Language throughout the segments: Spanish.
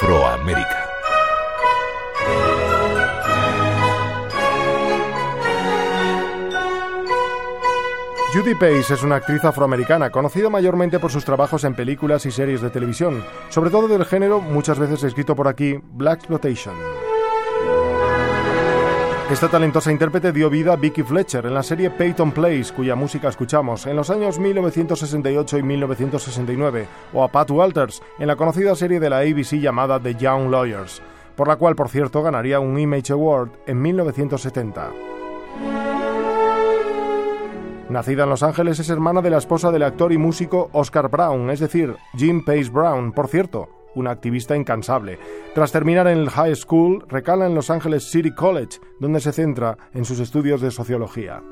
Afroamérica. Judy Pace es una actriz afroamericana, conocida mayormente por sus trabajos en películas y series de televisión, sobre todo del género, muchas veces escrito por aquí, Black Exploitation. Esta talentosa intérprete dio vida a Vicky Fletcher en la serie Peyton Place, cuya música escuchamos en los años 1968 y 1969, o a Pat Walters en la conocida serie de la ABC llamada The Young Lawyers, por la cual, por cierto, ganaría un Image Award en 1970. Nacida en Los Ángeles, es hermana de la esposa del actor y músico Oscar Brown, es decir, Jim Pace Brown, por cierto, una activista incansable. Tras terminar en el high school, recala en Los Ángeles City College, donde se centra en sus estudios de sociología.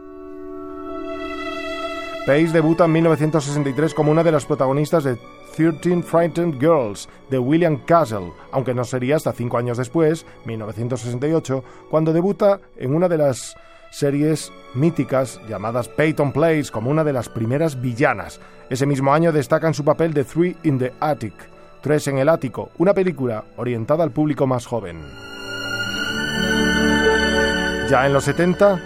Pace debuta en 1963 como una de las protagonistas de 13 Frightened Girls de William Castle, aunque no sería hasta cinco años después, 1968, cuando debuta en una de las series míticas llamadas Peyton Place como una de las primeras villanas. Ese mismo año destaca en su papel de Three in the Attic, Tres en el Ático, una película orientada al público más joven. Ya en los 70,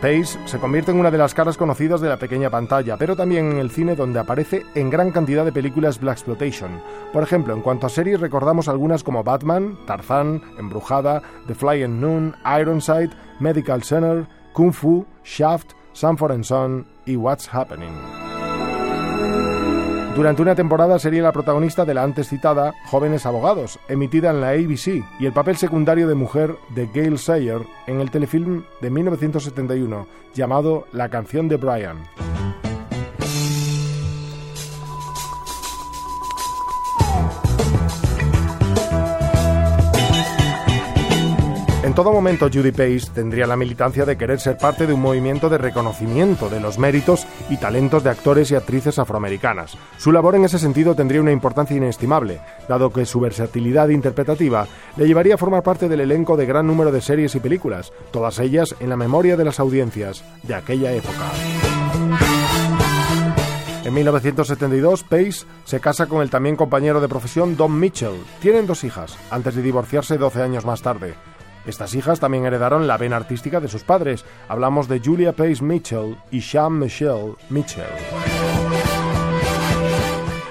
Pace se convierte en una de las caras conocidas de la pequeña pantalla, pero también en el cine donde aparece en gran cantidad de películas Black Exploitation. Por ejemplo, en cuanto a series recordamos algunas como Batman, Tarzán, Embrujada, The Flying Noon, Ironside, Medical Center, Kung Fu, Shaft, Sanford Son y What's Happening. Durante una temporada sería la protagonista de la antes citada Jóvenes Abogados, emitida en la ABC, y el papel secundario de mujer de Gail Sayer en el telefilm de 1971 llamado La canción de Brian. En todo momento Judy Pace tendría la militancia de querer ser parte de un movimiento de reconocimiento de los méritos y talentos de actores y actrices afroamericanas. Su labor en ese sentido tendría una importancia inestimable, dado que su versatilidad interpretativa le llevaría a formar parte del elenco de gran número de series y películas, todas ellas en la memoria de las audiencias de aquella época. En 1972, Pace se casa con el también compañero de profesión Don Mitchell. Tienen dos hijas, antes de divorciarse 12 años más tarde. Estas hijas también heredaron la vena artística de sus padres. Hablamos de Julia Pace Mitchell y Sean Michelle Mitchell.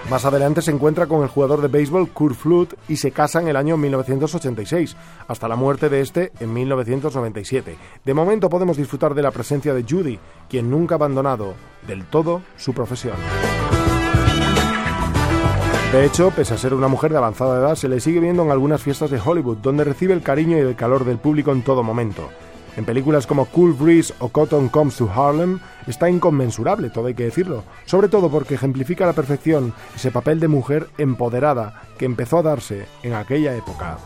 Más adelante se encuentra con el jugador de béisbol Kurt Flood y se casa en el año 1986, hasta la muerte de este en 1997. De momento podemos disfrutar de la presencia de Judy, quien nunca ha abandonado del todo su profesión. De hecho, pese a ser una mujer de avanzada edad, se le sigue viendo en algunas fiestas de Hollywood, donde recibe el cariño y el calor del público en todo momento. En películas como Cool Breeze o Cotton Comes to Harlem está inconmensurable, todo hay que decirlo, sobre todo porque ejemplifica a la perfección ese papel de mujer empoderada que empezó a darse en aquella época.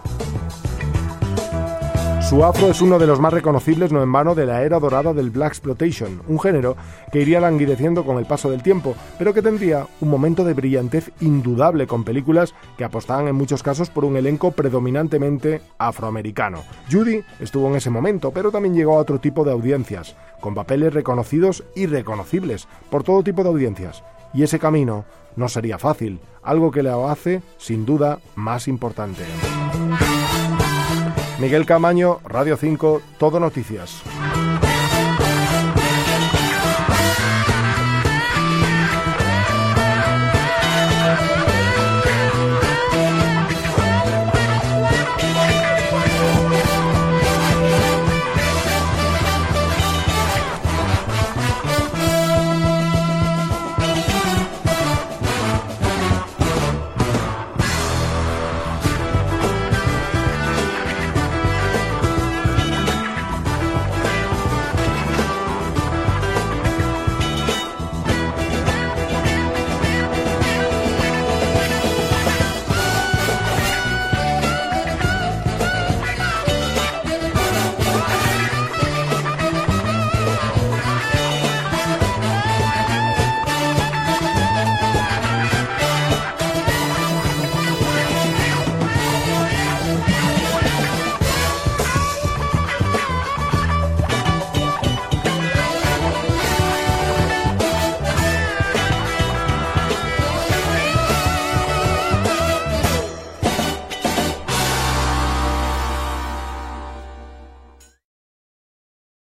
Su afro es uno de los más reconocibles no en vano de la era dorada del Black Exploitation, un género que iría languideciendo con el paso del tiempo, pero que tendría un momento de brillantez indudable con películas que apostaban en muchos casos por un elenco predominantemente afroamericano. Judy estuvo en ese momento, pero también llegó a otro tipo de audiencias, con papeles reconocidos y reconocibles por todo tipo de audiencias. Y ese camino no sería fácil, algo que le hace, sin duda, más importante. Miguel Camaño, Radio 5, Todo Noticias.